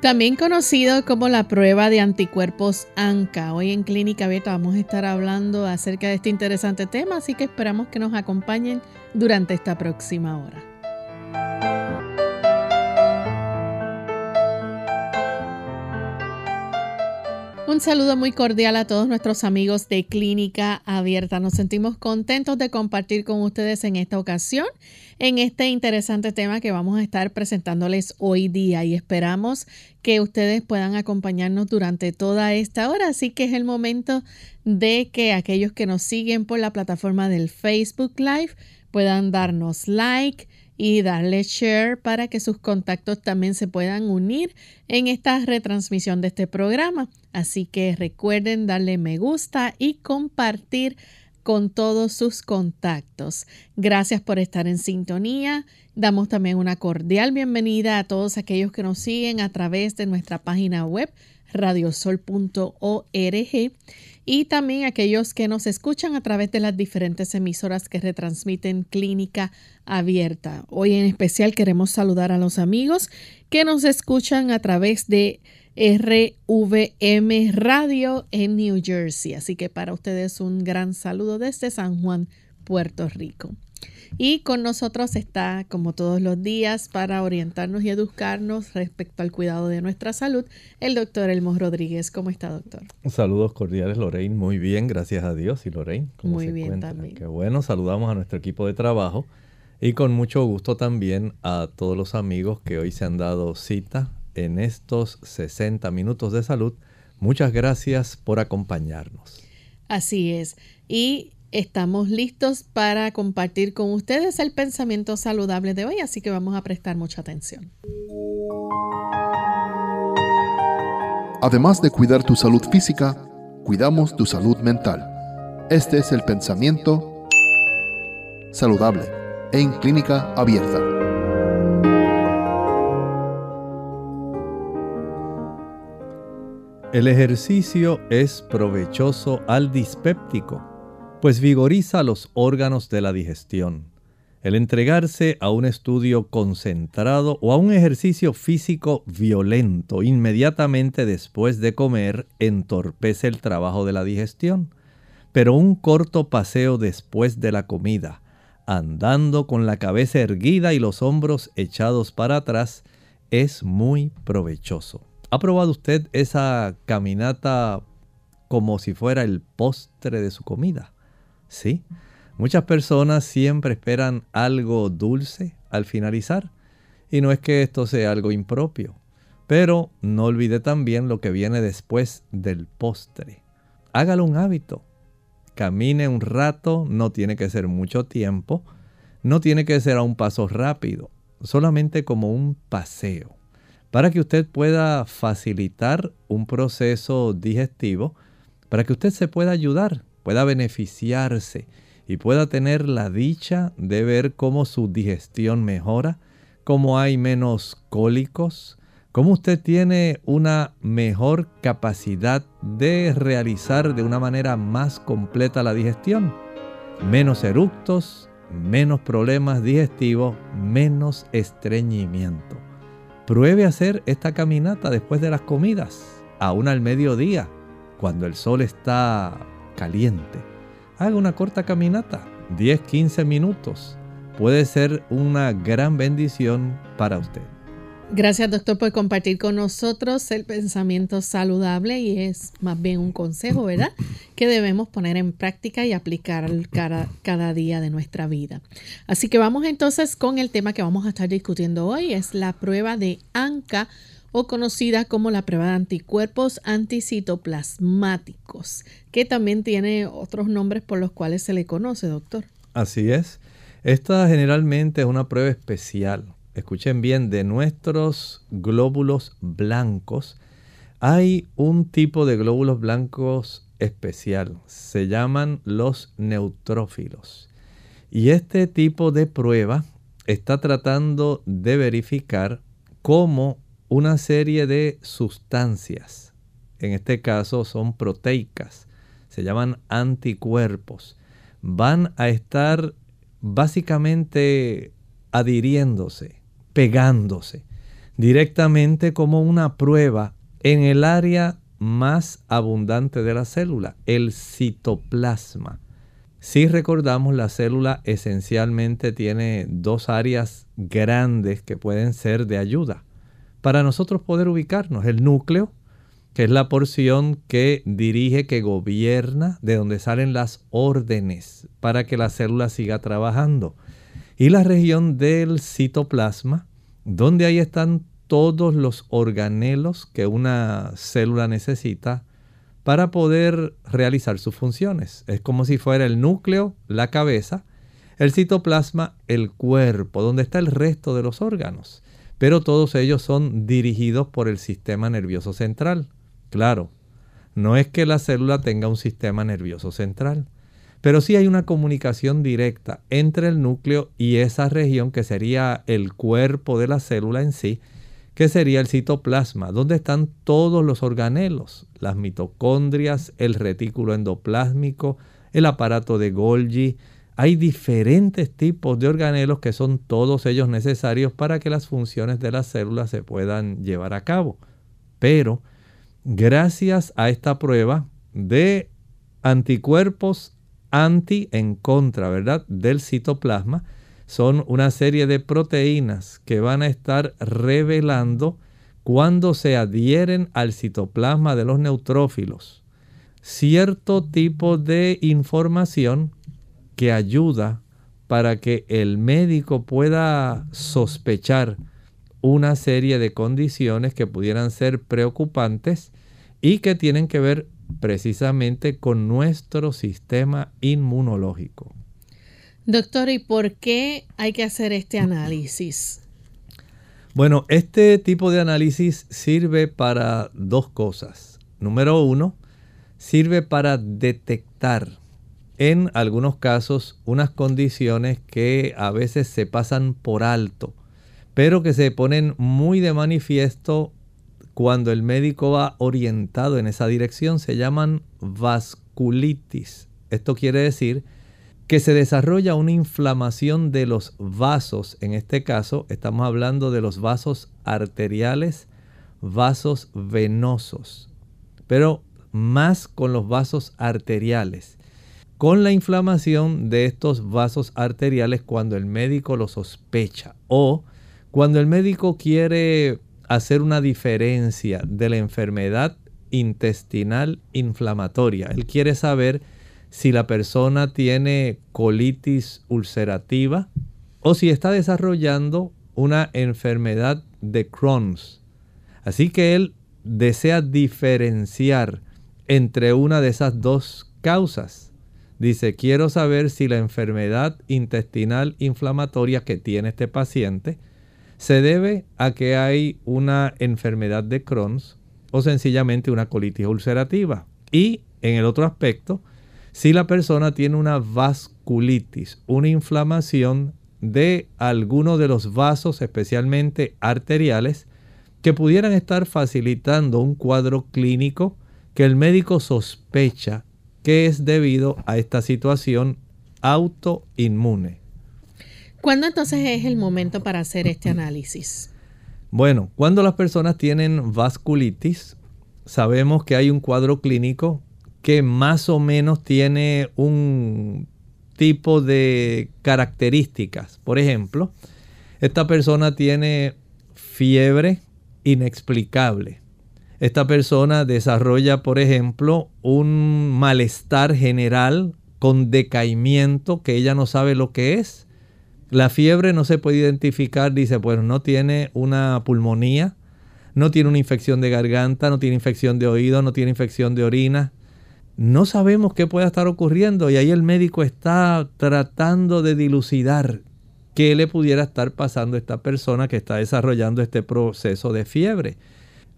También conocido como la prueba de anticuerpos ANCA. Hoy en Clínica Abierta vamos a estar hablando acerca de este interesante tema, así que esperamos que nos acompañen durante esta próxima hora. Un saludo muy cordial a todos nuestros amigos de Clínica Abierta. Nos sentimos contentos de compartir con ustedes en esta ocasión en este interesante tema que vamos a estar presentándoles hoy día y esperamos que ustedes puedan acompañarnos durante toda esta hora. Así que es el momento de que aquellos que nos siguen por la plataforma del Facebook Live puedan darnos like y darle share para que sus contactos también se puedan unir en esta retransmisión de este programa. Así que recuerden darle me gusta y compartir con todos sus contactos. Gracias por estar en sintonía. Damos también una cordial bienvenida a todos aquellos que nos siguen a través de nuestra página web radiosol.org y también aquellos que nos escuchan a través de las diferentes emisoras que retransmiten Clínica Abierta. Hoy en especial queremos saludar a los amigos que nos escuchan a través de RVM Radio en New Jersey. Así que para ustedes un gran saludo desde San Juan, Puerto Rico. Y con nosotros está, como todos los días, para orientarnos y educarnos respecto al cuidado de nuestra salud, el doctor Elmo Rodríguez. ¿Cómo está, doctor? Saludos cordiales, Lorraine. Muy bien, gracias a Dios. ¿Y Lorraine? ¿cómo Muy bien también. Qué bueno, saludamos a nuestro equipo de trabajo y con mucho gusto también a todos los amigos que hoy se han dado cita en estos 60 minutos de salud. Muchas gracias por acompañarnos. Así es. Y Estamos listos para compartir con ustedes el pensamiento saludable de hoy, así que vamos a prestar mucha atención. Además de cuidar tu salud física, cuidamos tu salud mental. Este es el pensamiento saludable en clínica abierta. El ejercicio es provechoso al dispéptico pues vigoriza los órganos de la digestión. El entregarse a un estudio concentrado o a un ejercicio físico violento inmediatamente después de comer entorpece el trabajo de la digestión. Pero un corto paseo después de la comida, andando con la cabeza erguida y los hombros echados para atrás, es muy provechoso. ¿Ha probado usted esa caminata como si fuera el postre de su comida? Sí, muchas personas siempre esperan algo dulce al finalizar. Y no es que esto sea algo impropio. Pero no olvide también lo que viene después del postre. Hágalo un hábito. Camine un rato, no tiene que ser mucho tiempo, no tiene que ser a un paso rápido, solamente como un paseo, para que usted pueda facilitar un proceso digestivo, para que usted se pueda ayudar pueda beneficiarse y pueda tener la dicha de ver cómo su digestión mejora, cómo hay menos cólicos, cómo usted tiene una mejor capacidad de realizar de una manera más completa la digestión. Menos eructos, menos problemas digestivos, menos estreñimiento. Pruebe hacer esta caminata después de las comidas, aún al mediodía, cuando el sol está caliente. Haga una corta caminata, 10-15 minutos. Puede ser una gran bendición para usted. Gracias doctor por compartir con nosotros el pensamiento saludable y es más bien un consejo, ¿verdad? Que debemos poner en práctica y aplicar cada, cada, día de nuestra vida. Así que vamos entonces con el tema que vamos a estar discutiendo hoy, es la prueba de ANCA o conocida como la prueba de anticuerpos anticitoplasmáticos, que también tiene otros nombres por los cuales se le conoce, doctor. Así es. Esta generalmente es una prueba especial. Escuchen bien, de nuestros glóbulos blancos hay un tipo de glóbulos blancos especial. Se llaman los neutrófilos. Y este tipo de prueba está tratando de verificar cómo una serie de sustancias, en este caso son proteicas, se llaman anticuerpos, van a estar básicamente adhiriéndose, pegándose directamente como una prueba en el área más abundante de la célula, el citoplasma. Si recordamos, la célula esencialmente tiene dos áreas grandes que pueden ser de ayuda para nosotros poder ubicarnos. El núcleo, que es la porción que dirige, que gobierna, de donde salen las órdenes para que la célula siga trabajando. Y la región del citoplasma, donde ahí están todos los organelos que una célula necesita para poder realizar sus funciones. Es como si fuera el núcleo, la cabeza, el citoplasma, el cuerpo, donde está el resto de los órganos. Pero todos ellos son dirigidos por el sistema nervioso central. Claro, no es que la célula tenga un sistema nervioso central, pero sí hay una comunicación directa entre el núcleo y esa región que sería el cuerpo de la célula en sí, que sería el citoplasma, donde están todos los organelos, las mitocondrias, el retículo endoplásmico, el aparato de Golgi. Hay diferentes tipos de organelos que son todos ellos necesarios para que las funciones de las células se puedan llevar a cabo. Pero gracias a esta prueba de anticuerpos anti en contra, ¿verdad? Del citoplasma, son una serie de proteínas que van a estar revelando cuando se adhieren al citoplasma de los neutrófilos cierto tipo de información que ayuda para que el médico pueda sospechar una serie de condiciones que pudieran ser preocupantes y que tienen que ver precisamente con nuestro sistema inmunológico. Doctor, ¿y por qué hay que hacer este análisis? Bueno, este tipo de análisis sirve para dos cosas. Número uno, sirve para detectar en algunos casos unas condiciones que a veces se pasan por alto, pero que se ponen muy de manifiesto cuando el médico va orientado en esa dirección. Se llaman vasculitis. Esto quiere decir que se desarrolla una inflamación de los vasos. En este caso estamos hablando de los vasos arteriales, vasos venosos, pero más con los vasos arteriales. Con la inflamación de estos vasos arteriales cuando el médico lo sospecha o cuando el médico quiere hacer una diferencia de la enfermedad intestinal inflamatoria. Él quiere saber si la persona tiene colitis ulcerativa o si está desarrollando una enfermedad de Crohn's. Así que él desea diferenciar entre una de esas dos causas. Dice, quiero saber si la enfermedad intestinal inflamatoria que tiene este paciente se debe a que hay una enfermedad de Crohn's o sencillamente una colitis ulcerativa. Y en el otro aspecto, si la persona tiene una vasculitis, una inflamación de alguno de los vasos, especialmente arteriales, que pudieran estar facilitando un cuadro clínico que el médico sospecha que es debido a esta situación autoinmune. ¿Cuándo entonces es el momento para hacer este análisis? Bueno, cuando las personas tienen vasculitis, sabemos que hay un cuadro clínico que más o menos tiene un tipo de características. Por ejemplo, esta persona tiene fiebre inexplicable. Esta persona desarrolla, por ejemplo, un malestar general con decaimiento que ella no sabe lo que es. La fiebre no se puede identificar, dice, bueno, no tiene una pulmonía, no tiene una infección de garganta, no tiene infección de oído, no tiene infección de orina, no sabemos qué pueda estar ocurriendo y ahí el médico está tratando de dilucidar qué le pudiera estar pasando a esta persona que está desarrollando este proceso de fiebre.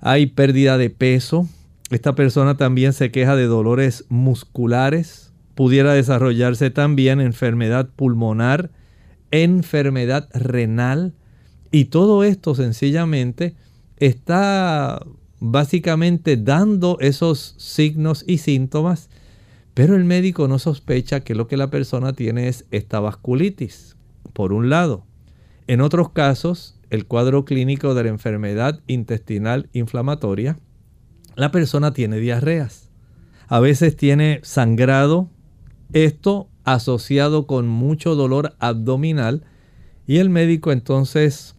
Hay pérdida de peso. Esta persona también se queja de dolores musculares. Pudiera desarrollarse también enfermedad pulmonar, enfermedad renal. Y todo esto sencillamente está básicamente dando esos signos y síntomas, pero el médico no sospecha que lo que la persona tiene es esta vasculitis, por un lado. En otros casos, el cuadro clínico de la enfermedad intestinal inflamatoria, la persona tiene diarreas. A veces tiene sangrado, esto asociado con mucho dolor abdominal y el médico entonces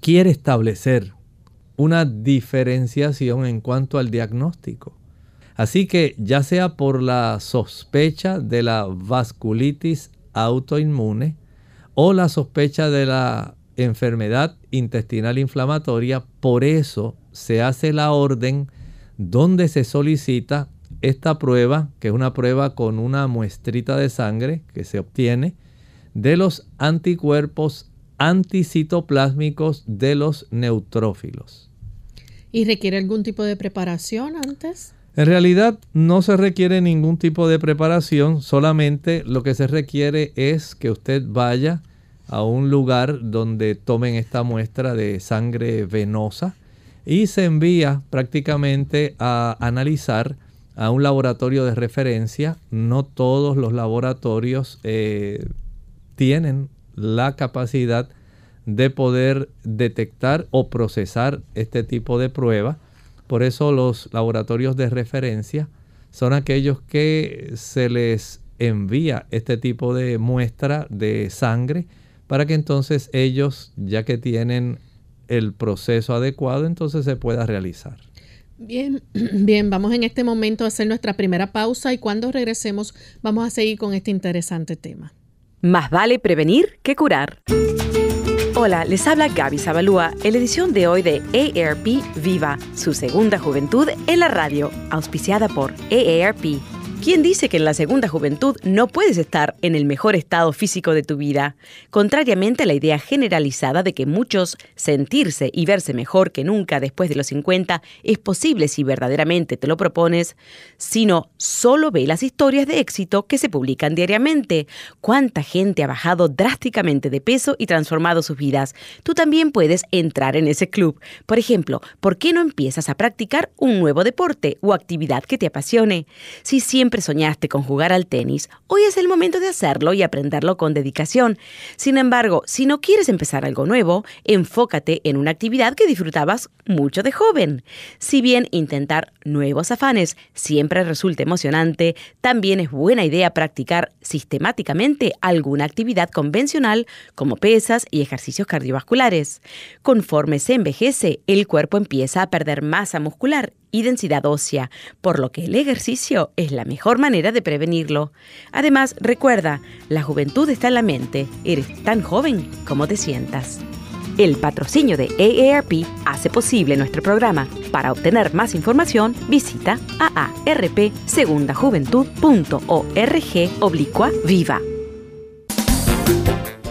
quiere establecer una diferenciación en cuanto al diagnóstico. Así que ya sea por la sospecha de la vasculitis autoinmune o la sospecha de la enfermedad intestinal inflamatoria, por eso se hace la orden donde se solicita esta prueba, que es una prueba con una muestrita de sangre que se obtiene de los anticuerpos anticitoplásmicos de los neutrófilos. ¿Y requiere algún tipo de preparación antes? En realidad no se requiere ningún tipo de preparación, solamente lo que se requiere es que usted vaya a un lugar donde tomen esta muestra de sangre venosa y se envía prácticamente a analizar a un laboratorio de referencia. No todos los laboratorios eh, tienen la capacidad de poder detectar o procesar este tipo de prueba. Por eso los laboratorios de referencia son aquellos que se les envía este tipo de muestra de sangre para que entonces ellos, ya que tienen el proceso adecuado, entonces se pueda realizar. Bien, bien, vamos en este momento a hacer nuestra primera pausa y cuando regresemos vamos a seguir con este interesante tema. Más vale prevenir que curar. Hola, les habla Gaby Zabalúa en la edición de hoy de AARP Viva, su segunda juventud en la radio, auspiciada por AARP ¿Quién dice que en la segunda juventud no puedes estar en el mejor estado físico de tu vida? Contrariamente a la idea generalizada de que muchos sentirse y verse mejor que nunca después de los 50 es posible si verdaderamente te lo propones, sino solo ve las historias de éxito que se publican diariamente. ¿Cuánta gente ha bajado drásticamente de peso y transformado sus vidas? Tú también puedes entrar en ese club. Por ejemplo, ¿por qué no empiezas a practicar un nuevo deporte o actividad que te apasione? Si siempre siempre soñaste con jugar al tenis, hoy es el momento de hacerlo y aprenderlo con dedicación. Sin embargo, si no quieres empezar algo nuevo, enfócate en una actividad que disfrutabas mucho de joven. Si bien intentar nuevos afanes siempre resulta emocionante, también es buena idea practicar sistemáticamente alguna actividad convencional como pesas y ejercicios cardiovasculares. Conforme se envejece, el cuerpo empieza a perder masa muscular y densidad ósea, por lo que el ejercicio es la mejor manera de prevenirlo. Además, recuerda, la juventud está en la mente, eres tan joven como te sientas. El patrocinio de AARP hace posible nuestro programa. Para obtener más información, visita aarpsegundajuventud.org oblicua viva.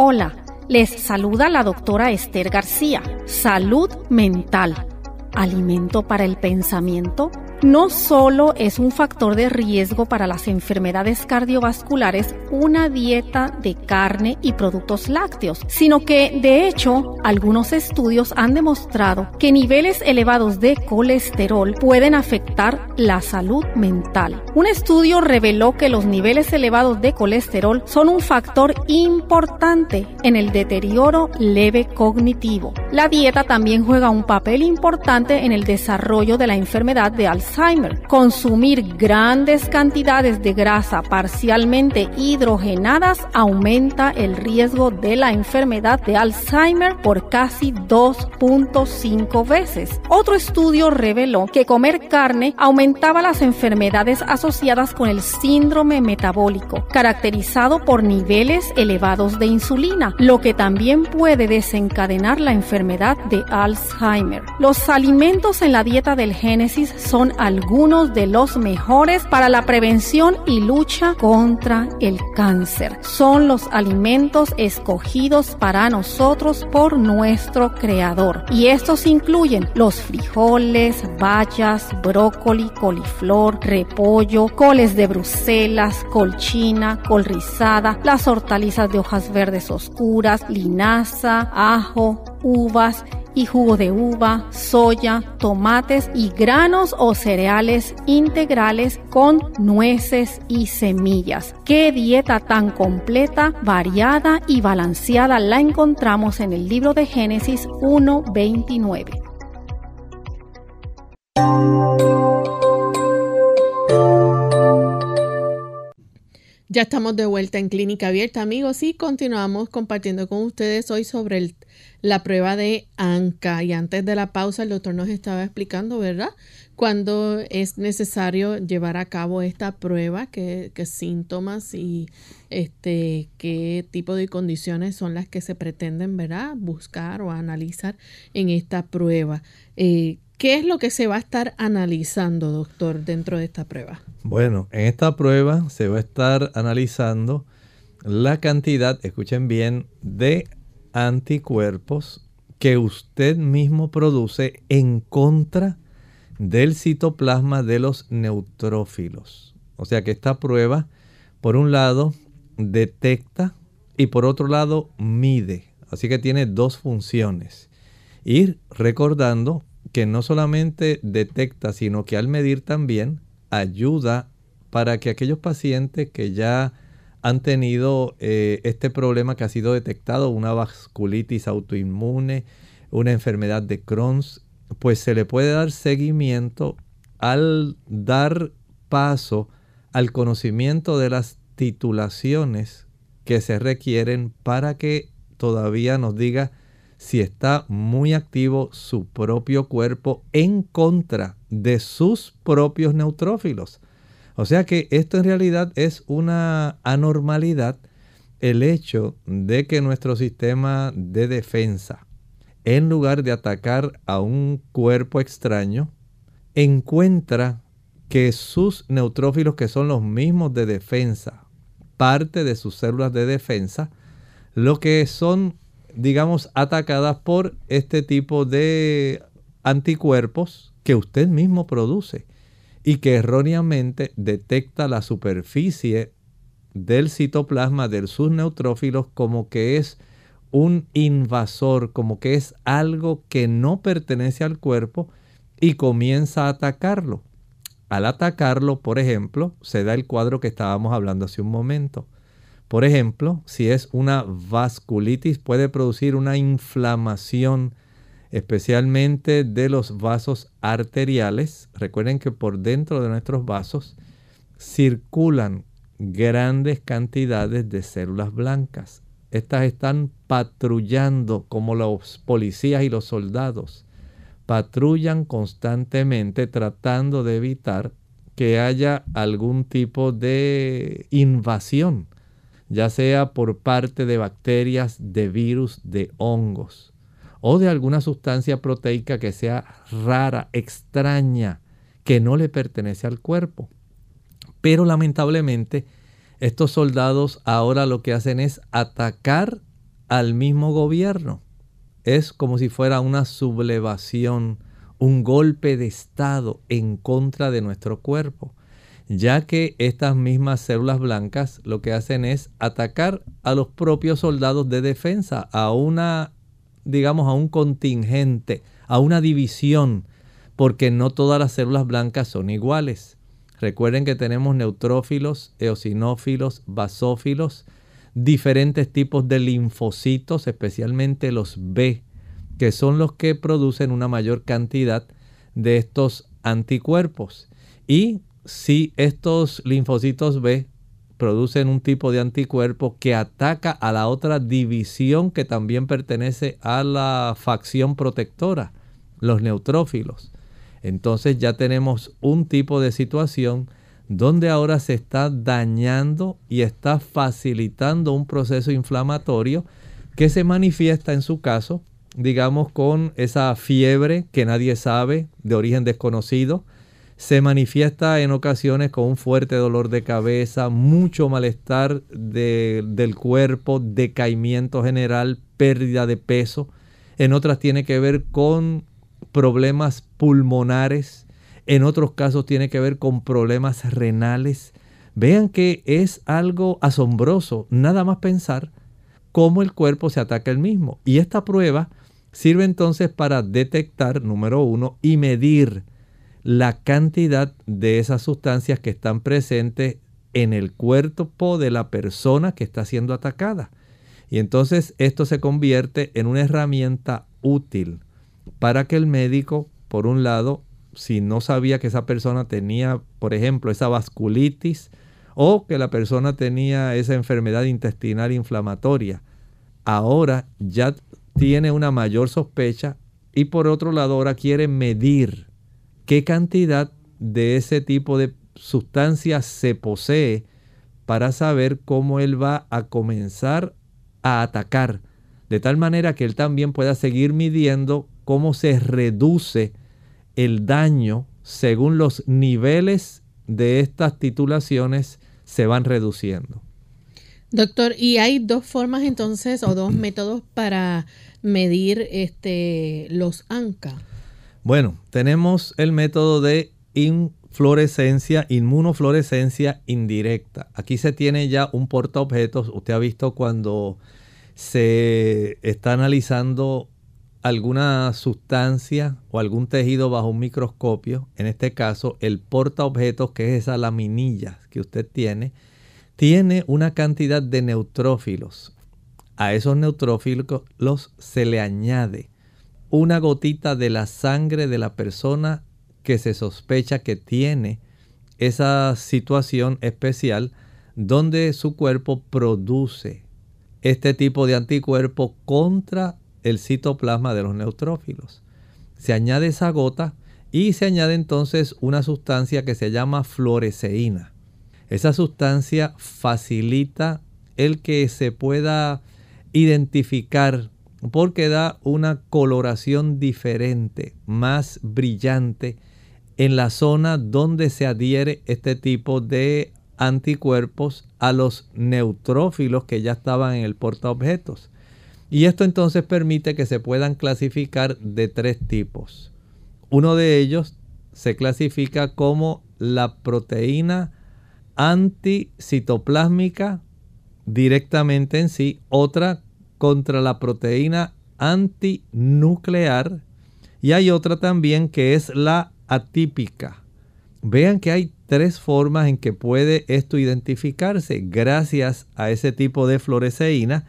Hola, les saluda la doctora Esther García. Salud mental. Alimento para el pensamiento no solo es un factor de riesgo para las enfermedades cardiovasculares una dieta de carne y productos lácteos, sino que, de hecho, algunos estudios han demostrado que niveles elevados de colesterol pueden afectar la salud mental. Un estudio reveló que los niveles elevados de colesterol son un factor importante en el deterioro leve cognitivo. La dieta también juega un papel importante en el desarrollo de la enfermedad de Alzheimer Consumir grandes cantidades de grasa parcialmente hidrogenadas aumenta el riesgo de la enfermedad de Alzheimer por casi 2.5 veces. Otro estudio reveló que comer carne aumentaba las enfermedades asociadas con el síndrome metabólico, caracterizado por niveles elevados de insulina, lo que también puede desencadenar la enfermedad de Alzheimer. Los alimentos en la dieta del Génesis son algunos de los mejores para la prevención y lucha contra el cáncer. Son los alimentos escogidos para nosotros por nuestro Creador. Y estos incluyen los frijoles, bayas, brócoli, coliflor, repollo, coles de Bruselas, colchina, col rizada, las hortalizas de hojas verdes oscuras, linaza, ajo, uvas, y jugo de uva, soya, tomates y granos o cereales integrales con nueces y semillas. Qué dieta tan completa, variada y balanceada la encontramos en el libro de Génesis 1.29. Ya estamos de vuelta en Clínica Abierta, amigos, y continuamos compartiendo con ustedes hoy sobre el la prueba de ANCA. Y antes de la pausa, el doctor nos estaba explicando, ¿verdad? Cuando es necesario llevar a cabo esta prueba, qué, síntomas y este, qué tipo de condiciones son las que se pretenden, ¿verdad? Buscar o analizar en esta prueba. Eh, ¿Qué es lo que se va a estar analizando, doctor, dentro de esta prueba? Bueno, en esta prueba se va a estar analizando la cantidad, escuchen bien, de anticuerpos que usted mismo produce en contra del citoplasma de los neutrófilos. O sea que esta prueba, por un lado, detecta y por otro lado, mide. Así que tiene dos funciones. Ir recordando que no solamente detecta, sino que al medir también ayuda para que aquellos pacientes que ya han tenido eh, este problema que ha sido detectado, una vasculitis autoinmune, una enfermedad de Crohn's, pues se le puede dar seguimiento al dar paso al conocimiento de las titulaciones que se requieren para que todavía nos diga si está muy activo su propio cuerpo en contra de sus propios neutrófilos. O sea que esto en realidad es una anormalidad, el hecho de que nuestro sistema de defensa, en lugar de atacar a un cuerpo extraño, encuentra que sus neutrófilos, que son los mismos de defensa, parte de sus células de defensa, lo que son, digamos, atacadas por este tipo de anticuerpos que usted mismo produce y que erróneamente detecta la superficie del citoplasma de sus neutrófilos como que es un invasor, como que es algo que no pertenece al cuerpo y comienza a atacarlo. Al atacarlo, por ejemplo, se da el cuadro que estábamos hablando hace un momento. Por ejemplo, si es una vasculitis, puede producir una inflamación especialmente de los vasos arteriales. Recuerden que por dentro de nuestros vasos circulan grandes cantidades de células blancas. Estas están patrullando como los policías y los soldados. Patrullan constantemente tratando de evitar que haya algún tipo de invasión, ya sea por parte de bacterias, de virus, de hongos o de alguna sustancia proteica que sea rara, extraña, que no le pertenece al cuerpo. Pero lamentablemente estos soldados ahora lo que hacen es atacar al mismo gobierno. Es como si fuera una sublevación, un golpe de Estado en contra de nuestro cuerpo, ya que estas mismas células blancas lo que hacen es atacar a los propios soldados de defensa, a una digamos, a un contingente, a una división, porque no todas las células blancas son iguales. Recuerden que tenemos neutrófilos, eosinófilos, basófilos, diferentes tipos de linfocitos, especialmente los B, que son los que producen una mayor cantidad de estos anticuerpos. Y si estos linfocitos B producen un tipo de anticuerpo que ataca a la otra división que también pertenece a la facción protectora, los neutrófilos. Entonces ya tenemos un tipo de situación donde ahora se está dañando y está facilitando un proceso inflamatorio que se manifiesta en su caso, digamos, con esa fiebre que nadie sabe, de origen desconocido. Se manifiesta en ocasiones con un fuerte dolor de cabeza, mucho malestar del cuerpo, decaimiento general, pérdida de peso. En otras tiene que ver con problemas pulmonares, en otros casos tiene que ver con problemas renales. Vean que es algo asombroso nada más pensar cómo el cuerpo se ataca el mismo. Y esta prueba sirve entonces para detectar, número uno, y medir la cantidad de esas sustancias que están presentes en el cuerpo de la persona que está siendo atacada. Y entonces esto se convierte en una herramienta útil para que el médico, por un lado, si no sabía que esa persona tenía, por ejemplo, esa vasculitis o que la persona tenía esa enfermedad intestinal inflamatoria, ahora ya tiene una mayor sospecha y por otro lado ahora quiere medir qué cantidad de ese tipo de sustancias se posee para saber cómo él va a comenzar a atacar, de tal manera que él también pueda seguir midiendo cómo se reduce el daño según los niveles de estas titulaciones se van reduciendo. Doctor, y hay dos formas entonces o dos métodos para medir este, los ANCA. Bueno, tenemos el método de inflorescencia, inmunofluorescencia indirecta. Aquí se tiene ya un portaobjetos. Usted ha visto cuando se está analizando alguna sustancia o algún tejido bajo un microscopio, en este caso el portaobjetos, que es esa laminilla que usted tiene, tiene una cantidad de neutrófilos. A esos neutrófilos se le añade una gotita de la sangre de la persona que se sospecha que tiene esa situación especial donde su cuerpo produce este tipo de anticuerpo contra el citoplasma de los neutrófilos. Se añade esa gota y se añade entonces una sustancia que se llama fluoresceína. Esa sustancia facilita el que se pueda identificar porque da una coloración diferente, más brillante en la zona donde se adhiere este tipo de anticuerpos a los neutrófilos que ya estaban en el portaobjetos. Y esto entonces permite que se puedan clasificar de tres tipos. Uno de ellos se clasifica como la proteína anticitoplásmica directamente en sí, otra contra la proteína antinuclear. Y hay otra también que es la atípica. Vean que hay tres formas en que puede esto identificarse gracias a ese tipo de fluoresceína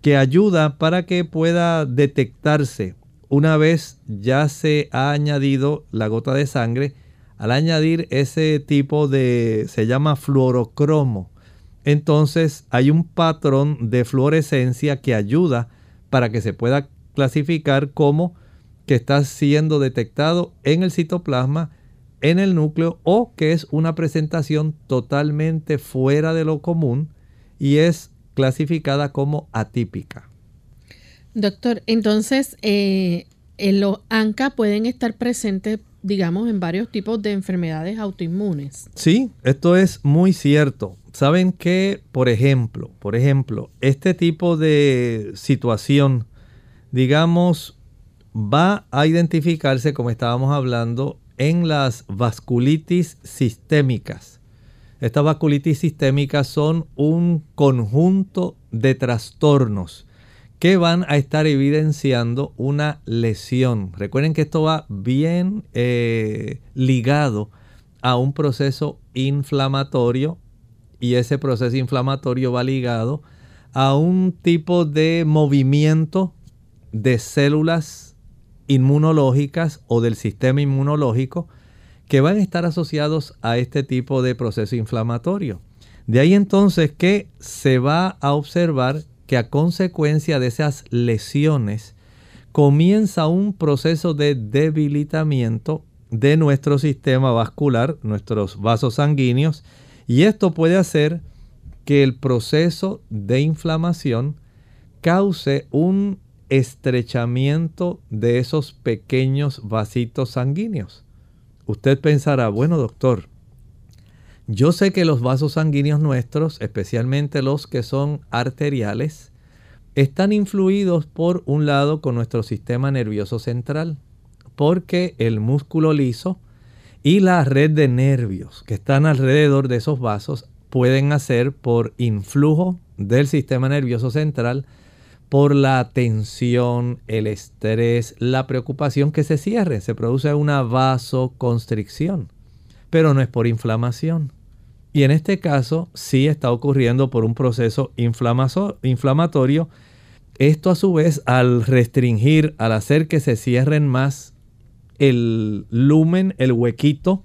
que ayuda para que pueda detectarse una vez ya se ha añadido la gota de sangre, al añadir ese tipo de, se llama fluorocromo, entonces hay un patrón de fluorescencia que ayuda para que se pueda clasificar como que está siendo detectado en el citoplasma, en el núcleo o que es una presentación totalmente fuera de lo común y es clasificada como atípica. Doctor, entonces eh, los ANCA pueden estar presentes, digamos, en varios tipos de enfermedades autoinmunes. Sí, esto es muy cierto. Saben que, por ejemplo, por ejemplo, este tipo de situación, digamos, va a identificarse, como estábamos hablando, en las vasculitis sistémicas. Estas vasculitis sistémicas son un conjunto de trastornos que van a estar evidenciando una lesión. Recuerden que esto va bien eh, ligado a un proceso inflamatorio y ese proceso inflamatorio va ligado a un tipo de movimiento de células inmunológicas o del sistema inmunológico que van a estar asociados a este tipo de proceso inflamatorio. De ahí entonces que se va a observar que a consecuencia de esas lesiones comienza un proceso de debilitamiento de nuestro sistema vascular, nuestros vasos sanguíneos, y esto puede hacer que el proceso de inflamación cause un estrechamiento de esos pequeños vasitos sanguíneos. Usted pensará, bueno doctor, yo sé que los vasos sanguíneos nuestros, especialmente los que son arteriales, están influidos por un lado con nuestro sistema nervioso central, porque el músculo liso y la red de nervios que están alrededor de esos vasos pueden hacer por influjo del sistema nervioso central por la tensión, el estrés, la preocupación que se cierre. Se produce una vasoconstricción, pero no es por inflamación. Y en este caso sí está ocurriendo por un proceso inflamatorio. Esto a su vez al restringir, al hacer que se cierren más el lumen, el huequito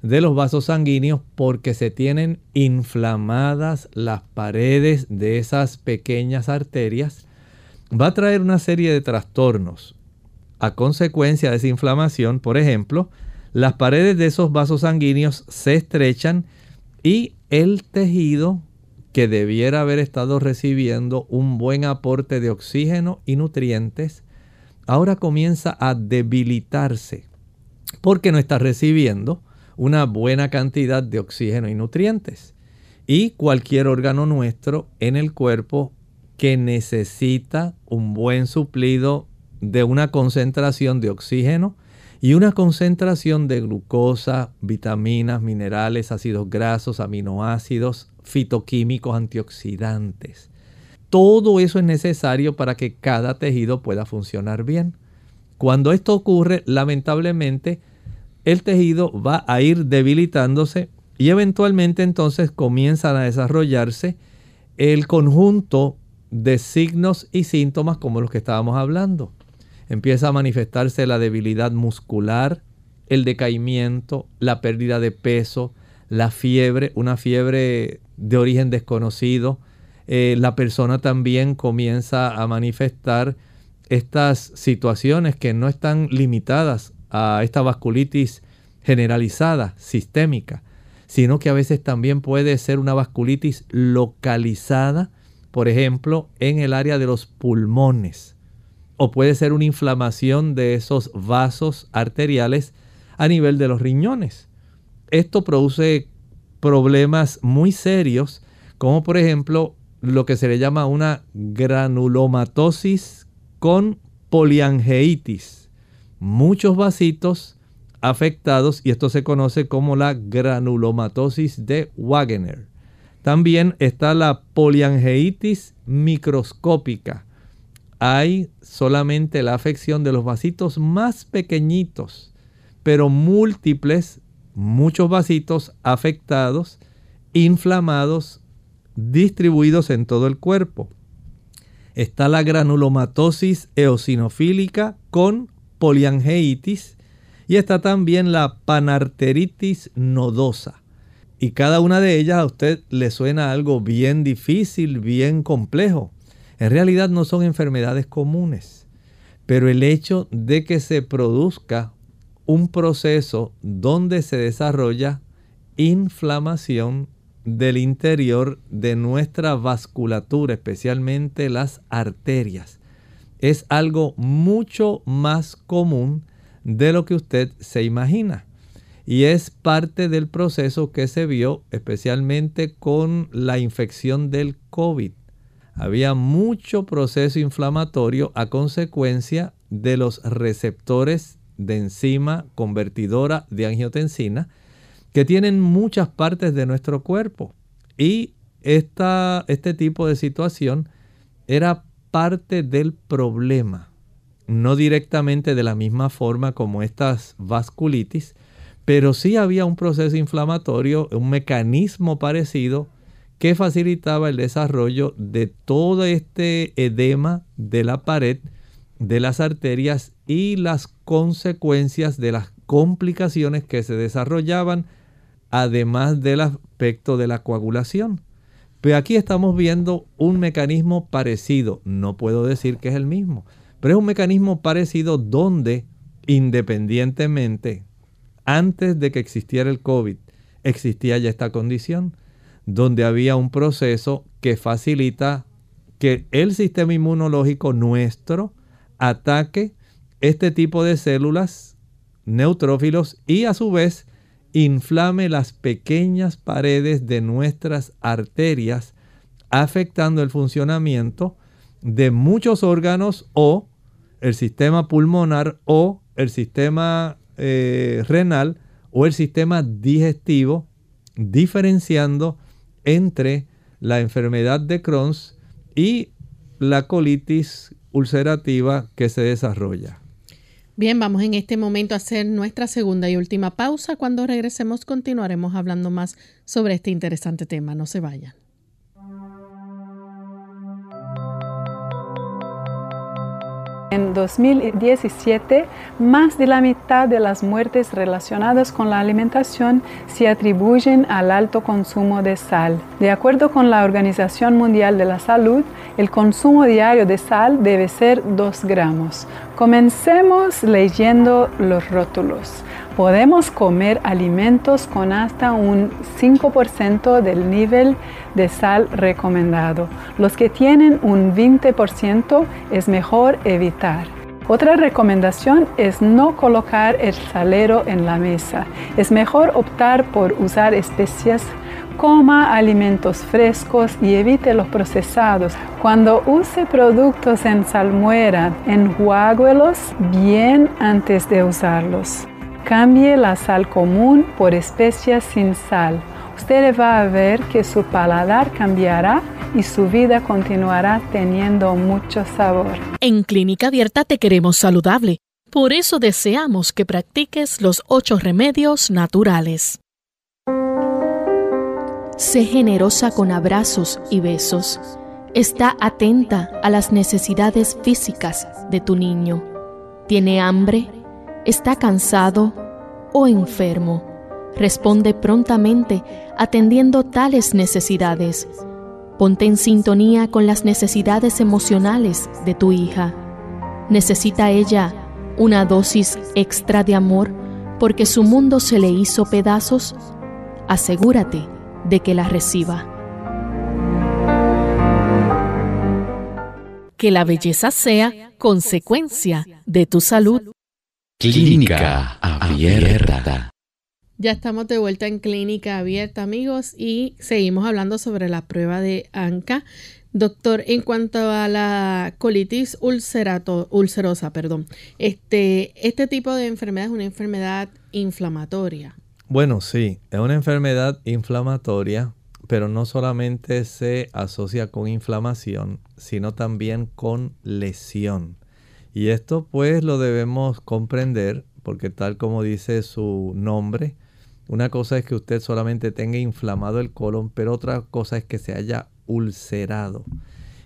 de los vasos sanguíneos porque se tienen inflamadas las paredes de esas pequeñas arterias va a traer una serie de trastornos. A consecuencia de esa inflamación, por ejemplo, las paredes de esos vasos sanguíneos se estrechan y el tejido que debiera haber estado recibiendo un buen aporte de oxígeno y nutrientes, ahora comienza a debilitarse porque no está recibiendo una buena cantidad de oxígeno y nutrientes. Y cualquier órgano nuestro en el cuerpo que necesita un buen suplido de una concentración de oxígeno y una concentración de glucosa, vitaminas, minerales, ácidos grasos, aminoácidos, fitoquímicos, antioxidantes. Todo eso es necesario para que cada tejido pueda funcionar bien. Cuando esto ocurre, lamentablemente, el tejido va a ir debilitándose y eventualmente entonces comienzan a desarrollarse el conjunto de signos y síntomas como los que estábamos hablando. Empieza a manifestarse la debilidad muscular, el decaimiento, la pérdida de peso, la fiebre, una fiebre de origen desconocido. Eh, la persona también comienza a manifestar estas situaciones que no están limitadas a esta vasculitis generalizada, sistémica, sino que a veces también puede ser una vasculitis localizada por ejemplo, en el área de los pulmones. O puede ser una inflamación de esos vasos arteriales a nivel de los riñones. Esto produce problemas muy serios, como por ejemplo lo que se le llama una granulomatosis con poliangeitis. Muchos vasitos afectados y esto se conoce como la granulomatosis de Wagener. También está la poliangeitis microscópica. Hay solamente la afección de los vasitos más pequeñitos, pero múltiples, muchos vasitos afectados, inflamados, distribuidos en todo el cuerpo. Está la granulomatosis eosinofílica con poliangeitis y está también la panarteritis nodosa. Y cada una de ellas a usted le suena algo bien difícil, bien complejo. En realidad no son enfermedades comunes, pero el hecho de que se produzca un proceso donde se desarrolla inflamación del interior de nuestra vasculatura, especialmente las arterias, es algo mucho más común de lo que usted se imagina y es parte del proceso que se vio especialmente con la infección del COVID. Había mucho proceso inflamatorio a consecuencia de los receptores de enzima convertidora de angiotensina que tienen muchas partes de nuestro cuerpo. Y esta, este tipo de situación era parte del problema, no directamente de la misma forma como estas vasculitis, pero sí había un proceso inflamatorio, un mecanismo parecido que facilitaba el desarrollo de todo este edema de la pared, de las arterias y las consecuencias de las complicaciones que se desarrollaban además del aspecto de la coagulación. Pero aquí estamos viendo un mecanismo parecido, no puedo decir que es el mismo, pero es un mecanismo parecido donde independientemente, antes de que existiera el COVID, existía ya esta condición, donde había un proceso que facilita que el sistema inmunológico nuestro ataque este tipo de células neutrófilos y a su vez inflame las pequeñas paredes de nuestras arterias, afectando el funcionamiento de muchos órganos o el sistema pulmonar o el sistema eh, renal o el sistema digestivo, diferenciando entre la enfermedad de Crohn y la colitis ulcerativa que se desarrolla. Bien, vamos en este momento a hacer nuestra segunda y última pausa. Cuando regresemos continuaremos hablando más sobre este interesante tema. No se vayan. En 2017, más de la mitad de las muertes relacionadas con la alimentación se atribuyen al alto consumo de sal. De acuerdo con la Organización Mundial de la Salud, el consumo diario de sal debe ser 2 gramos. Comencemos leyendo los rótulos podemos comer alimentos con hasta un 5% del nivel de sal recomendado. Los que tienen un 20% es mejor evitar. Otra recomendación es no colocar el salero en la mesa. Es mejor optar por usar especias Coma alimentos frescos y evite los procesados. Cuando use productos en salmuera, enjuáguelos bien antes de usarlos. Cambie la sal común por especias sin sal. Usted va a ver que su paladar cambiará y su vida continuará teniendo mucho sabor. En Clínica Abierta te queremos saludable. Por eso deseamos que practiques los ocho remedios naturales. Sé generosa con abrazos y besos. Está atenta a las necesidades físicas de tu niño. ¿Tiene hambre? Está cansado o enfermo. Responde prontamente atendiendo tales necesidades. Ponte en sintonía con las necesidades emocionales de tu hija. ¿Necesita ella una dosis extra de amor porque su mundo se le hizo pedazos? Asegúrate de que la reciba. Que la belleza sea consecuencia de tu salud. Clínica Abierta. Ya estamos de vuelta en Clínica Abierta, amigos, y seguimos hablando sobre la prueba de ANCA. Doctor, en cuanto a la colitis ulcerato, ulcerosa, perdón, este, este tipo de enfermedad es una enfermedad inflamatoria. Bueno, sí, es una enfermedad inflamatoria, pero no solamente se asocia con inflamación, sino también con lesión. Y esto pues lo debemos comprender porque tal como dice su nombre, una cosa es que usted solamente tenga inflamado el colon, pero otra cosa es que se haya ulcerado.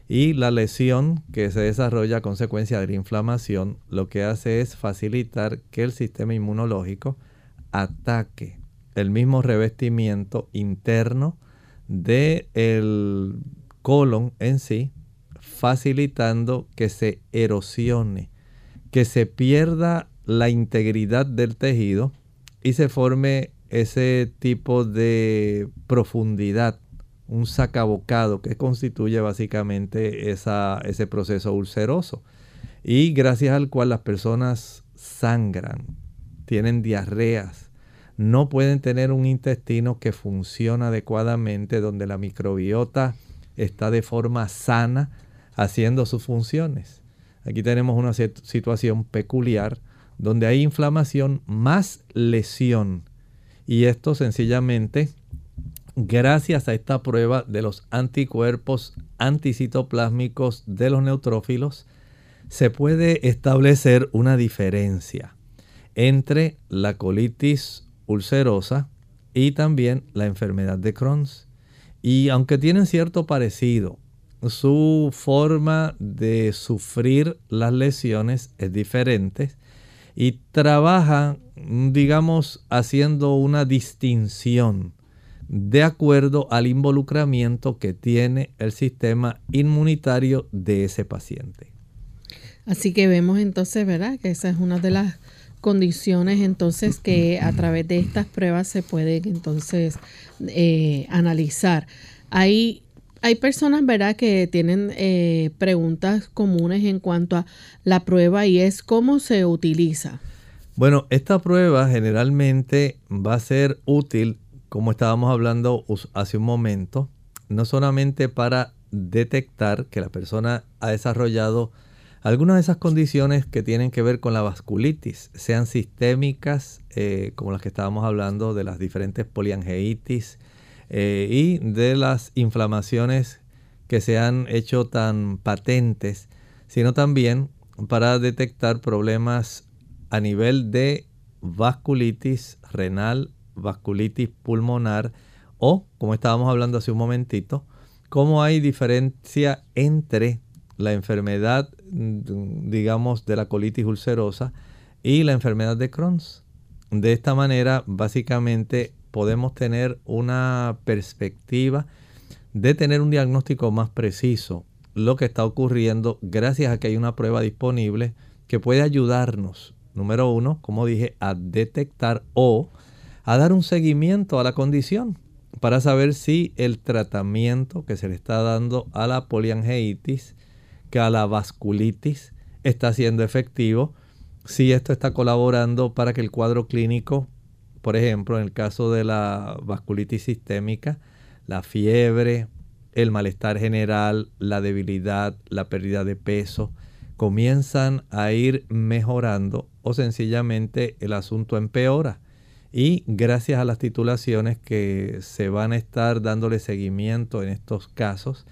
Y la lesión que se desarrolla a consecuencia de la inflamación lo que hace es facilitar que el sistema inmunológico ataque el mismo revestimiento interno del el colon en sí facilitando que se erosione, que se pierda la integridad del tejido y se forme ese tipo de profundidad, un sacabocado que constituye básicamente ese proceso ulceroso. Y gracias al cual las personas sangran, tienen diarreas, no pueden tener un intestino que funciona adecuadamente, donde la microbiota está de forma sana, haciendo sus funciones. Aquí tenemos una situación peculiar donde hay inflamación más lesión. Y esto sencillamente, gracias a esta prueba de los anticuerpos anticitoplásmicos de los neutrófilos, se puede establecer una diferencia entre la colitis ulcerosa y también la enfermedad de Crohn. Y aunque tienen cierto parecido, su forma de sufrir las lesiones es diferente y trabaja digamos, haciendo una distinción de acuerdo al involucramiento que tiene el sistema inmunitario de ese paciente. Así que vemos entonces, ¿verdad? Que esa es una de las condiciones entonces que a través de estas pruebas se pueden entonces eh, analizar. Hay, hay personas, ¿verdad?, que tienen eh, preguntas comunes en cuanto a la prueba y es cómo se utiliza. Bueno, esta prueba generalmente va a ser útil como estábamos hablando hace un momento, no solamente para detectar que la persona ha desarrollado algunas de esas condiciones que tienen que ver con la vasculitis, sean sistémicas, eh, como las que estábamos hablando de las diferentes poliangeitis eh, y de las inflamaciones que se han hecho tan patentes, sino también para detectar problemas a nivel de vasculitis renal vasculitis pulmonar o, como estábamos hablando hace un momentito, cómo hay diferencia entre la enfermedad, digamos, de la colitis ulcerosa y la enfermedad de Crohn's. De esta manera, básicamente, podemos tener una perspectiva de tener un diagnóstico más preciso. Lo que está ocurriendo gracias a que hay una prueba disponible que puede ayudarnos, número uno, como dije, a detectar o a dar un seguimiento a la condición para saber si el tratamiento que se le está dando a la poliangeitis, que a la vasculitis, está siendo efectivo, si esto está colaborando para que el cuadro clínico, por ejemplo, en el caso de la vasculitis sistémica, la fiebre, el malestar general, la debilidad, la pérdida de peso, comienzan a ir mejorando o sencillamente el asunto empeora. Y gracias a las titulaciones que se van a estar dándole seguimiento en estos casos,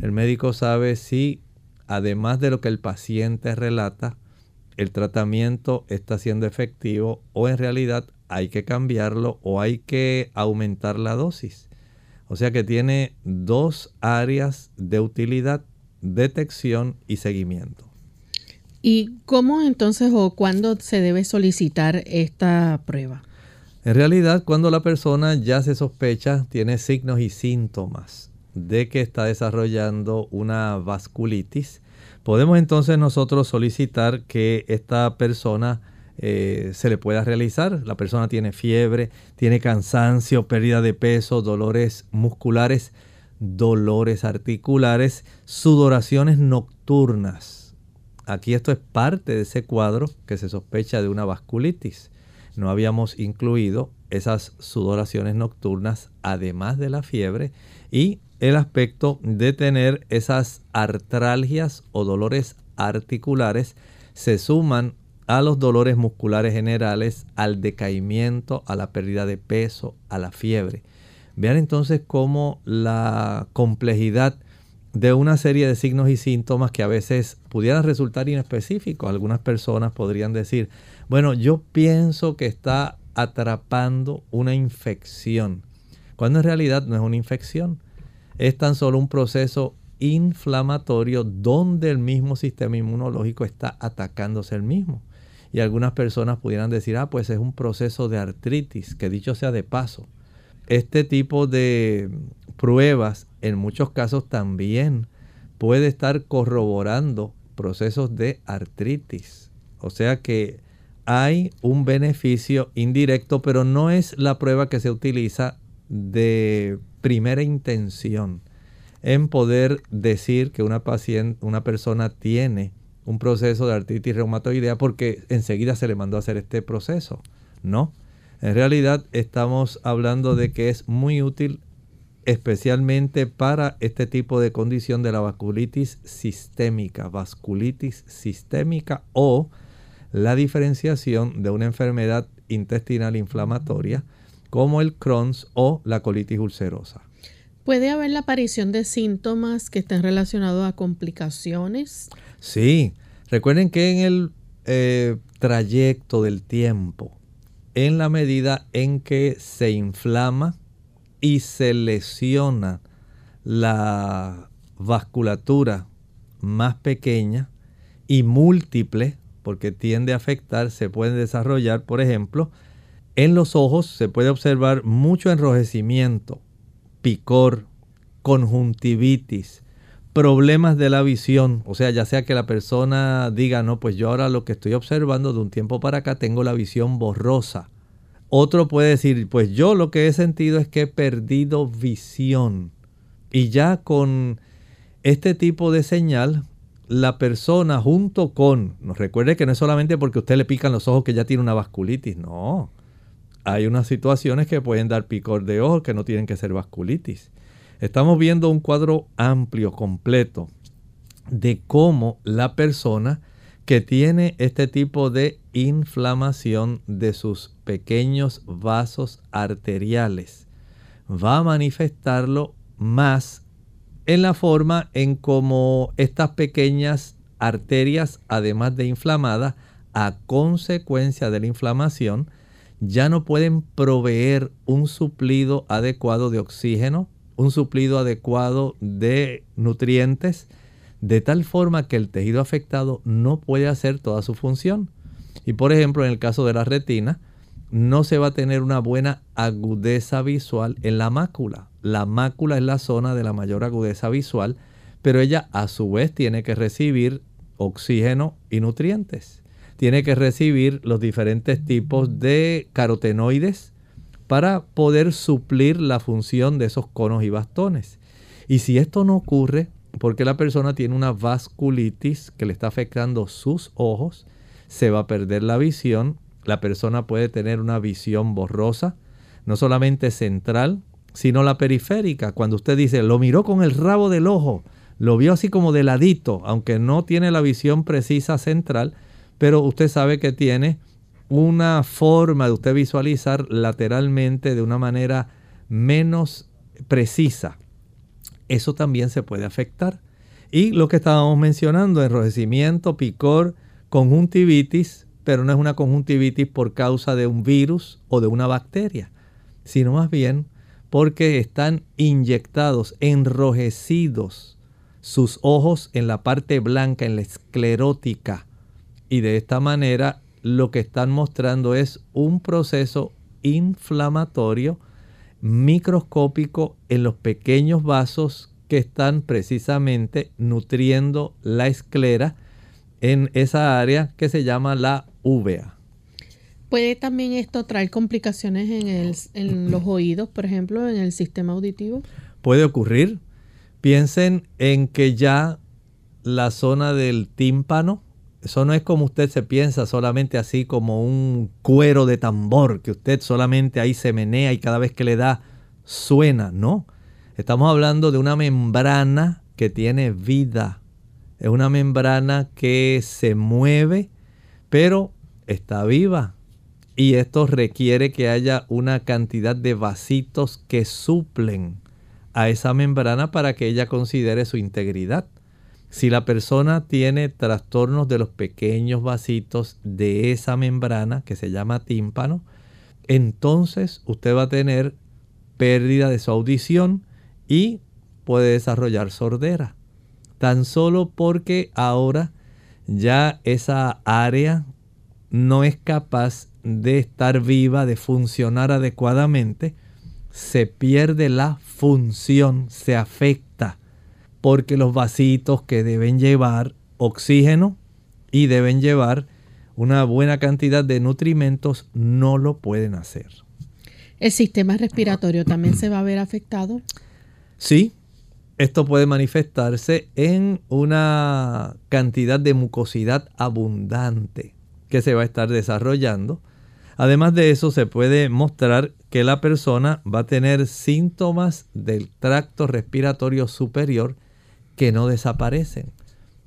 el médico sabe si, además de lo que el paciente relata, el tratamiento está siendo efectivo o en realidad hay que cambiarlo o hay que aumentar la dosis. O sea que tiene dos áreas de utilidad, detección y seguimiento. ¿Y cómo entonces o cuándo se debe solicitar esta prueba? En realidad, cuando la persona ya se sospecha, tiene signos y síntomas de que está desarrollando una vasculitis, podemos entonces nosotros solicitar que esta persona eh, se le pueda realizar. La persona tiene fiebre, tiene cansancio, pérdida de peso, dolores musculares, dolores articulares, sudoraciones nocturnas. Aquí esto es parte de ese cuadro que se sospecha de una vasculitis no habíamos incluido esas sudoraciones nocturnas, además de la fiebre, y el aspecto de tener esas artralgias o dolores articulares se suman a los dolores musculares generales, al decaimiento, a la pérdida de peso, a la fiebre. Vean entonces cómo la complejidad de una serie de signos y síntomas que a veces pudieran resultar inespecíficos. Algunas personas podrían decir, bueno, yo pienso que está atrapando una infección, cuando en realidad no es una infección, es tan solo un proceso inflamatorio donde el mismo sistema inmunológico está atacándose el mismo. Y algunas personas pudieran decir, ah, pues es un proceso de artritis, que dicho sea de paso. Este tipo de pruebas en muchos casos también puede estar corroborando procesos de artritis. O sea que hay un beneficio indirecto, pero no es la prueba que se utiliza de primera intención en poder decir que una paciente, una persona tiene un proceso de artritis reumatoidea porque enseguida se le mandó a hacer este proceso. No. En realidad estamos hablando de que es muy útil especialmente para este tipo de condición de la vasculitis sistémica, vasculitis sistémica o la diferenciación de una enfermedad intestinal inflamatoria como el Crohn's o la colitis ulcerosa. ¿Puede haber la aparición de síntomas que estén relacionados a complicaciones? Sí, recuerden que en el eh, trayecto del tiempo, en la medida en que se inflama y se lesiona la vasculatura más pequeña y múltiple porque tiende a afectar, se pueden desarrollar, por ejemplo, en los ojos se puede observar mucho enrojecimiento, picor, conjuntivitis, problemas de la visión, o sea, ya sea que la persona diga, no, pues yo ahora lo que estoy observando de un tiempo para acá tengo la visión borrosa. Otro puede decir, pues yo lo que he sentido es que he perdido visión. Y ya con este tipo de señal, la persona junto con, nos recuerde que no es solamente porque usted le pican los ojos que ya tiene una vasculitis, no. Hay unas situaciones que pueden dar picor de ojos que no tienen que ser vasculitis. Estamos viendo un cuadro amplio, completo, de cómo la persona que tiene este tipo de inflamación de sus pequeños vasos arteriales va a manifestarlo más en la forma en cómo estas pequeñas arterias, además de inflamadas, a consecuencia de la inflamación, ya no pueden proveer un suplido adecuado de oxígeno, un suplido adecuado de nutrientes, de tal forma que el tejido afectado no puede hacer toda su función. Y por ejemplo, en el caso de la retina, no se va a tener una buena agudeza visual en la mácula. La mácula es la zona de la mayor agudeza visual, pero ella a su vez tiene que recibir oxígeno y nutrientes. Tiene que recibir los diferentes tipos de carotenoides para poder suplir la función de esos conos y bastones. Y si esto no ocurre, porque la persona tiene una vasculitis que le está afectando sus ojos, se va a perder la visión, la persona puede tener una visión borrosa, no solamente central, sino la periférica. Cuando usted dice, lo miró con el rabo del ojo, lo vio así como de ladito, aunque no tiene la visión precisa central, pero usted sabe que tiene una forma de usted visualizar lateralmente de una manera menos precisa. Eso también se puede afectar. Y lo que estábamos mencionando, enrojecimiento, picor, conjuntivitis, pero no es una conjuntivitis por causa de un virus o de una bacteria, sino más bien porque están inyectados, enrojecidos sus ojos en la parte blanca, en la esclerótica. Y de esta manera lo que están mostrando es un proceso inflamatorio microscópico en los pequeños vasos que están precisamente nutriendo la esclera en esa área que se llama la uvea. ¿Puede también esto traer complicaciones en, en los oídos, por ejemplo, en el sistema auditivo? Puede ocurrir. Piensen en que ya la zona del tímpano, eso no es como usted se piensa, solamente así como un cuero de tambor, que usted solamente ahí se menea y cada vez que le da suena, no. Estamos hablando de una membrana que tiene vida. Es una membrana que se mueve, pero está viva. Y esto requiere que haya una cantidad de vasitos que suplen a esa membrana para que ella considere su integridad. Si la persona tiene trastornos de los pequeños vasitos de esa membrana que se llama tímpano, entonces usted va a tener pérdida de su audición y puede desarrollar sordera. Tan solo porque ahora ya esa área no es capaz de estar viva, de funcionar adecuadamente, se pierde la función, se afecta, porque los vasitos que deben llevar oxígeno y deben llevar una buena cantidad de nutrimentos no lo pueden hacer. ¿El sistema respiratorio también se va a ver afectado? Sí, esto puede manifestarse en una cantidad de mucosidad abundante que se va a estar desarrollando Además de eso, se puede mostrar que la persona va a tener síntomas del tracto respiratorio superior que no desaparecen.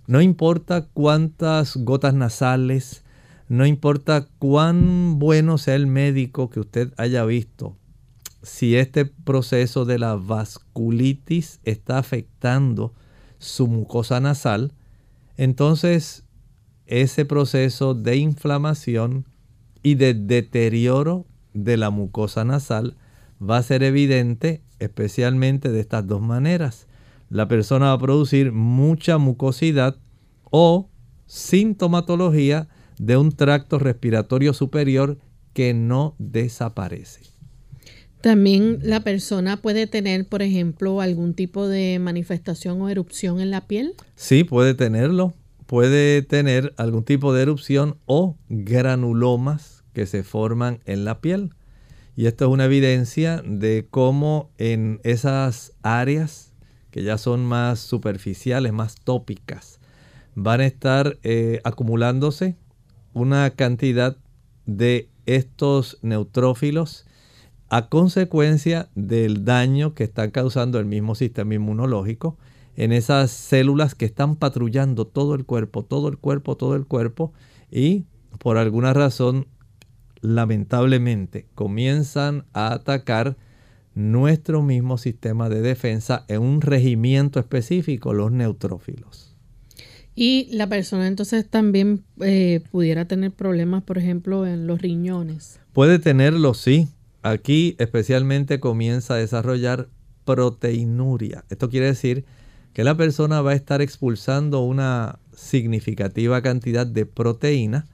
No importa cuántas gotas nasales, no importa cuán bueno sea el médico que usted haya visto, si este proceso de la vasculitis está afectando su mucosa nasal, entonces ese proceso de inflamación y de deterioro de la mucosa nasal va a ser evidente especialmente de estas dos maneras. La persona va a producir mucha mucosidad o sintomatología de un tracto respiratorio superior que no desaparece. También la persona puede tener, por ejemplo, algún tipo de manifestación o erupción en la piel. Sí, puede tenerlo. Puede tener algún tipo de erupción o granulomas que se forman en la piel. Y esto es una evidencia de cómo en esas áreas que ya son más superficiales, más tópicas, van a estar eh, acumulándose una cantidad de estos neutrófilos a consecuencia del daño que está causando el mismo sistema inmunológico en esas células que están patrullando todo el cuerpo, todo el cuerpo, todo el cuerpo y por alguna razón lamentablemente comienzan a atacar nuestro mismo sistema de defensa en un regimiento específico, los neutrófilos. Y la persona entonces también eh, pudiera tener problemas, por ejemplo, en los riñones. Puede tenerlo, sí. Aquí especialmente comienza a desarrollar proteinuria. Esto quiere decir que la persona va a estar expulsando una significativa cantidad de proteína,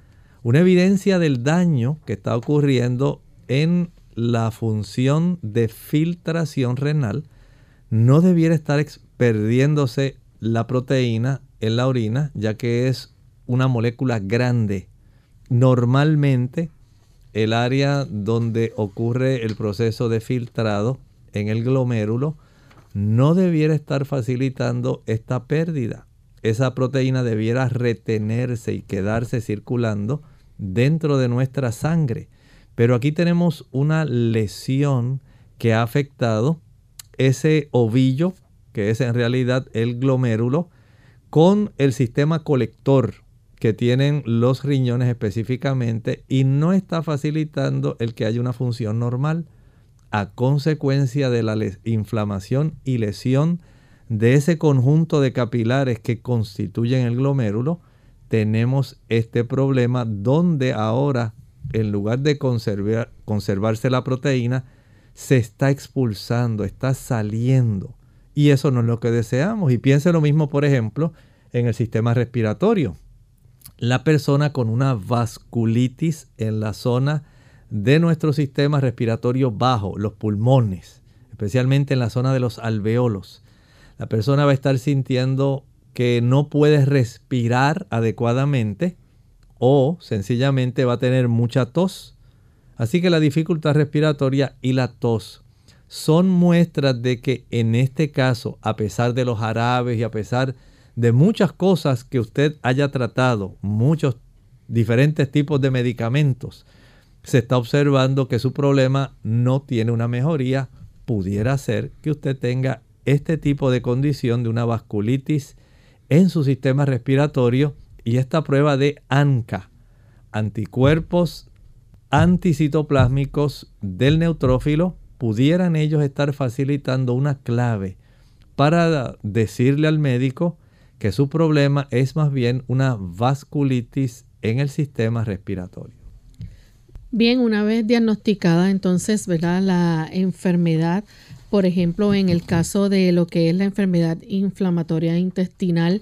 una evidencia del daño que está ocurriendo en la función de filtración renal. No debiera estar perdiéndose la proteína en la orina, ya que es una molécula grande. Normalmente el área donde ocurre el proceso de filtrado en el glomérulo no debiera estar facilitando esta pérdida. Esa proteína debiera retenerse y quedarse circulando dentro de nuestra sangre. Pero aquí tenemos una lesión que ha afectado ese ovillo, que es en realidad el glomérulo, con el sistema colector que tienen los riñones específicamente y no está facilitando el que haya una función normal a consecuencia de la inflamación y lesión de ese conjunto de capilares que constituyen el glomérulo, tenemos este problema donde ahora, en lugar de conservarse la proteína, se está expulsando, está saliendo y eso no es lo que deseamos. Y piense lo mismo, por ejemplo, en el sistema respiratorio. La persona con una vasculitis en la zona de nuestro sistema respiratorio bajo, los pulmones, especialmente en la zona de los alveolos. La persona va a estar sintiendo que no puede respirar adecuadamente o sencillamente va a tener mucha tos. Así que la dificultad respiratoria y la tos son muestras de que en este caso, a pesar de los árabes y a pesar de muchas cosas que usted haya tratado, muchos diferentes tipos de medicamentos, se está observando que su problema no tiene una mejoría. Pudiera ser que usted tenga este tipo de condición de una vasculitis en su sistema respiratorio y esta prueba de ANCA, anticuerpos anticitoplásmicos del neutrófilo, pudieran ellos estar facilitando una clave para decirle al médico que su problema es más bien una vasculitis en el sistema respiratorio. Bien, una vez diagnosticada entonces, ¿verdad? La enfermedad, por ejemplo, en el caso de lo que es la enfermedad inflamatoria intestinal,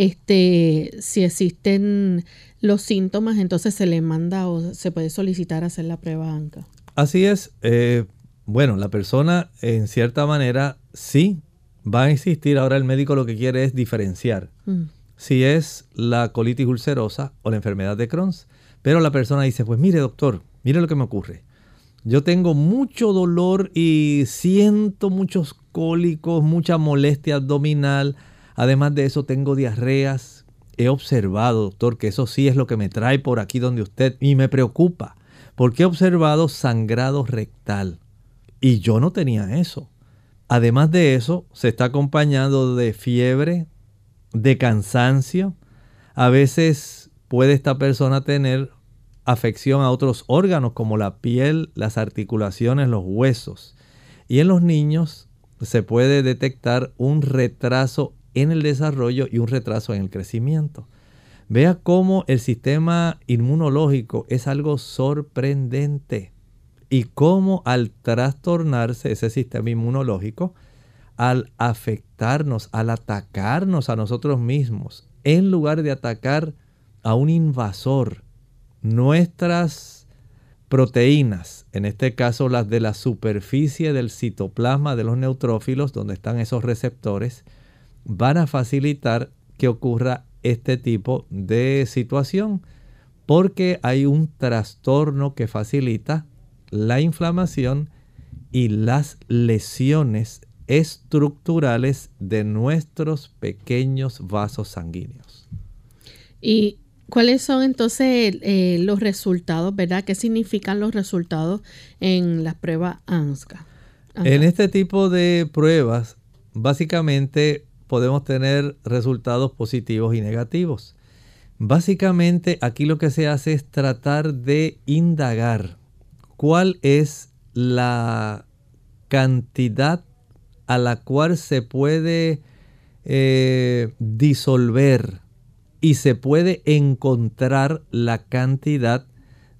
este, si existen los síntomas, entonces se le manda o se puede solicitar hacer la prueba ANCA. Así es. Eh, bueno, la persona en cierta manera sí va a existir. Ahora el médico lo que quiere es diferenciar mm. si es la colitis ulcerosa o la enfermedad de Crohn's. Pero la persona dice, pues mire doctor, mire lo que me ocurre. Yo tengo mucho dolor y siento muchos cólicos, mucha molestia abdominal. Además de eso tengo diarreas. He observado, doctor, que eso sí es lo que me trae por aquí donde usted y me preocupa. Porque he observado sangrado rectal. Y yo no tenía eso. Además de eso, se está acompañado de fiebre, de cansancio. A veces puede esta persona tener afección a otros órganos como la piel, las articulaciones, los huesos. Y en los niños se puede detectar un retraso en el desarrollo y un retraso en el crecimiento. Vea cómo el sistema inmunológico es algo sorprendente y cómo al trastornarse ese sistema inmunológico, al afectarnos, al atacarnos a nosotros mismos, en lugar de atacar a un invasor nuestras proteínas, en este caso las de la superficie del citoplasma de los neutrófilos, donde están esos receptores, van a facilitar que ocurra este tipo de situación, porque hay un trastorno que facilita la inflamación y las lesiones estructurales de nuestros pequeños vasos sanguíneos. ¿Y cuáles son entonces eh, los resultados, verdad? ¿Qué significan los resultados en la prueba ANSCA? En este tipo de pruebas, básicamente podemos tener resultados positivos y negativos. Básicamente aquí lo que se hace es tratar de indagar cuál es la cantidad a la cual se puede eh, disolver y se puede encontrar la cantidad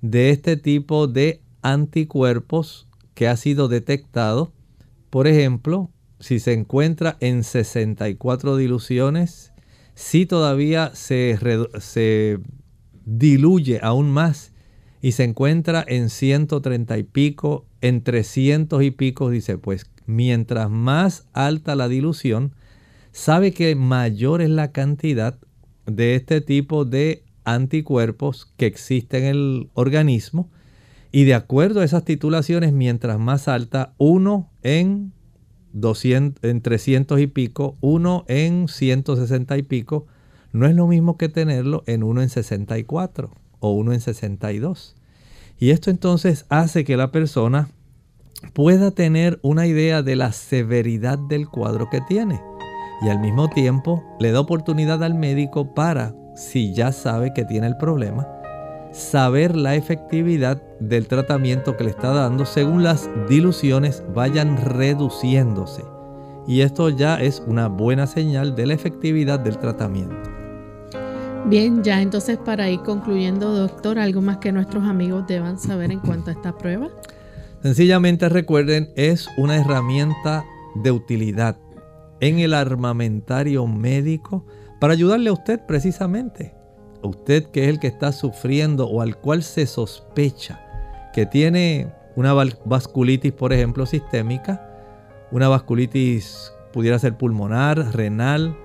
de este tipo de anticuerpos que ha sido detectado. Por ejemplo, si se encuentra en 64 diluciones, si todavía se, se diluye aún más y se encuentra en 130 y pico, en 300 y pico, dice, pues mientras más alta la dilución, sabe que mayor es la cantidad de este tipo de anticuerpos que existen en el organismo. Y de acuerdo a esas titulaciones, mientras más alta, uno en, 200, en 300 y pico, uno en 160 y pico, no es lo mismo que tenerlo en uno en 64 o uno en 62. Y esto entonces hace que la persona pueda tener una idea de la severidad del cuadro que tiene. Y al mismo tiempo le da oportunidad al médico para, si ya sabe que tiene el problema, saber la efectividad del tratamiento que le está dando según las diluciones vayan reduciéndose. Y esto ya es una buena señal de la efectividad del tratamiento. Bien, ya entonces para ir concluyendo, doctor, ¿algo más que nuestros amigos deban saber en cuanto a esta prueba? Sencillamente recuerden, es una herramienta de utilidad en el armamentario médico para ayudarle a usted precisamente. Usted que es el que está sufriendo o al cual se sospecha que tiene una vasculitis, por ejemplo, sistémica, una vasculitis pudiera ser pulmonar, renal,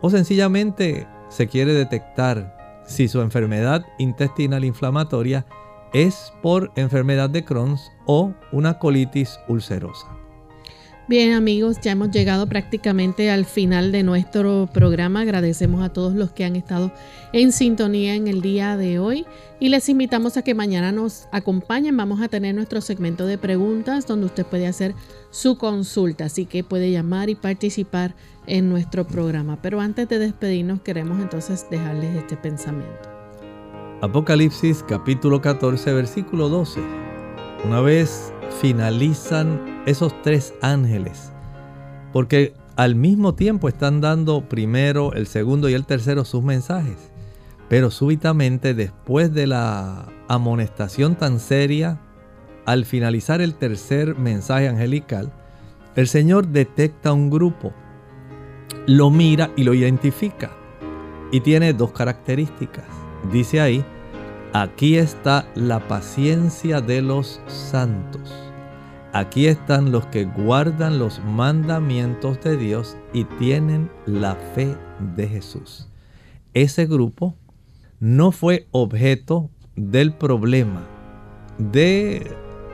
o sencillamente se quiere detectar si su enfermedad intestinal inflamatoria es por enfermedad de Crohn o una colitis ulcerosa. Bien amigos, ya hemos llegado prácticamente al final de nuestro programa. Agradecemos a todos los que han estado en sintonía en el día de hoy y les invitamos a que mañana nos acompañen. Vamos a tener nuestro segmento de preguntas donde usted puede hacer su consulta, así que puede llamar y participar en nuestro programa. Pero antes de despedirnos queremos entonces dejarles este pensamiento. Apocalipsis capítulo 14 versículo 12. Una vez finalizan esos tres ángeles, porque al mismo tiempo están dando primero, el segundo y el tercero sus mensajes, pero súbitamente después de la amonestación tan seria, al finalizar el tercer mensaje angelical, el Señor detecta un grupo, lo mira y lo identifica, y tiene dos características. Dice ahí, Aquí está la paciencia de los santos. Aquí están los que guardan los mandamientos de Dios y tienen la fe de Jesús. Ese grupo no fue objeto del problema de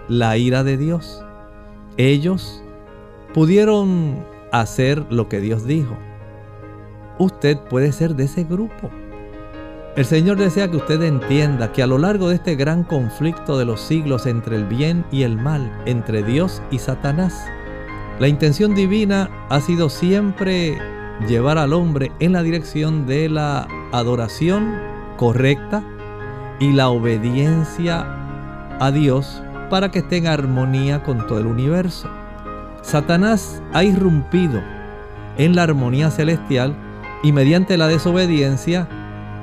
la ira de Dios. Ellos pudieron hacer lo que Dios dijo. Usted puede ser de ese grupo. El Señor desea que usted entienda que a lo largo de este gran conflicto de los siglos entre el bien y el mal, entre Dios y Satanás, la intención divina ha sido siempre llevar al hombre en la dirección de la adoración correcta y la obediencia a Dios para que esté en armonía con todo el universo. Satanás ha irrumpido en la armonía celestial y mediante la desobediencia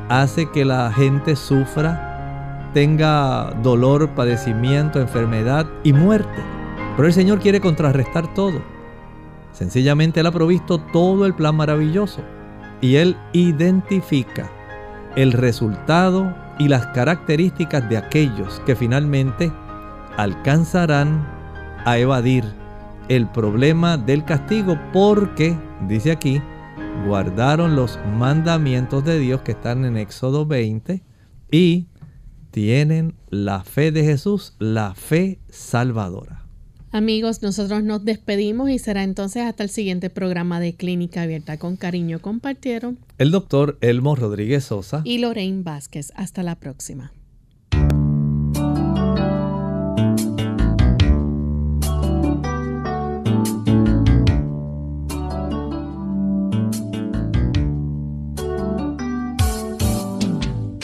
hace que la gente sufra, tenga dolor, padecimiento, enfermedad y muerte. Pero el Señor quiere contrarrestar todo. Sencillamente Él ha provisto todo el plan maravilloso y Él identifica el resultado y las características de aquellos que finalmente alcanzarán a evadir el problema del castigo porque, dice aquí, guardaron los mandamientos de Dios que están en Éxodo 20 y tienen la fe de Jesús, la fe salvadora. Amigos, nosotros nos despedimos y será entonces hasta el siguiente programa de Clínica Abierta. Con cariño compartieron el doctor Elmo Rodríguez Sosa y Lorraine Vázquez. Hasta la próxima.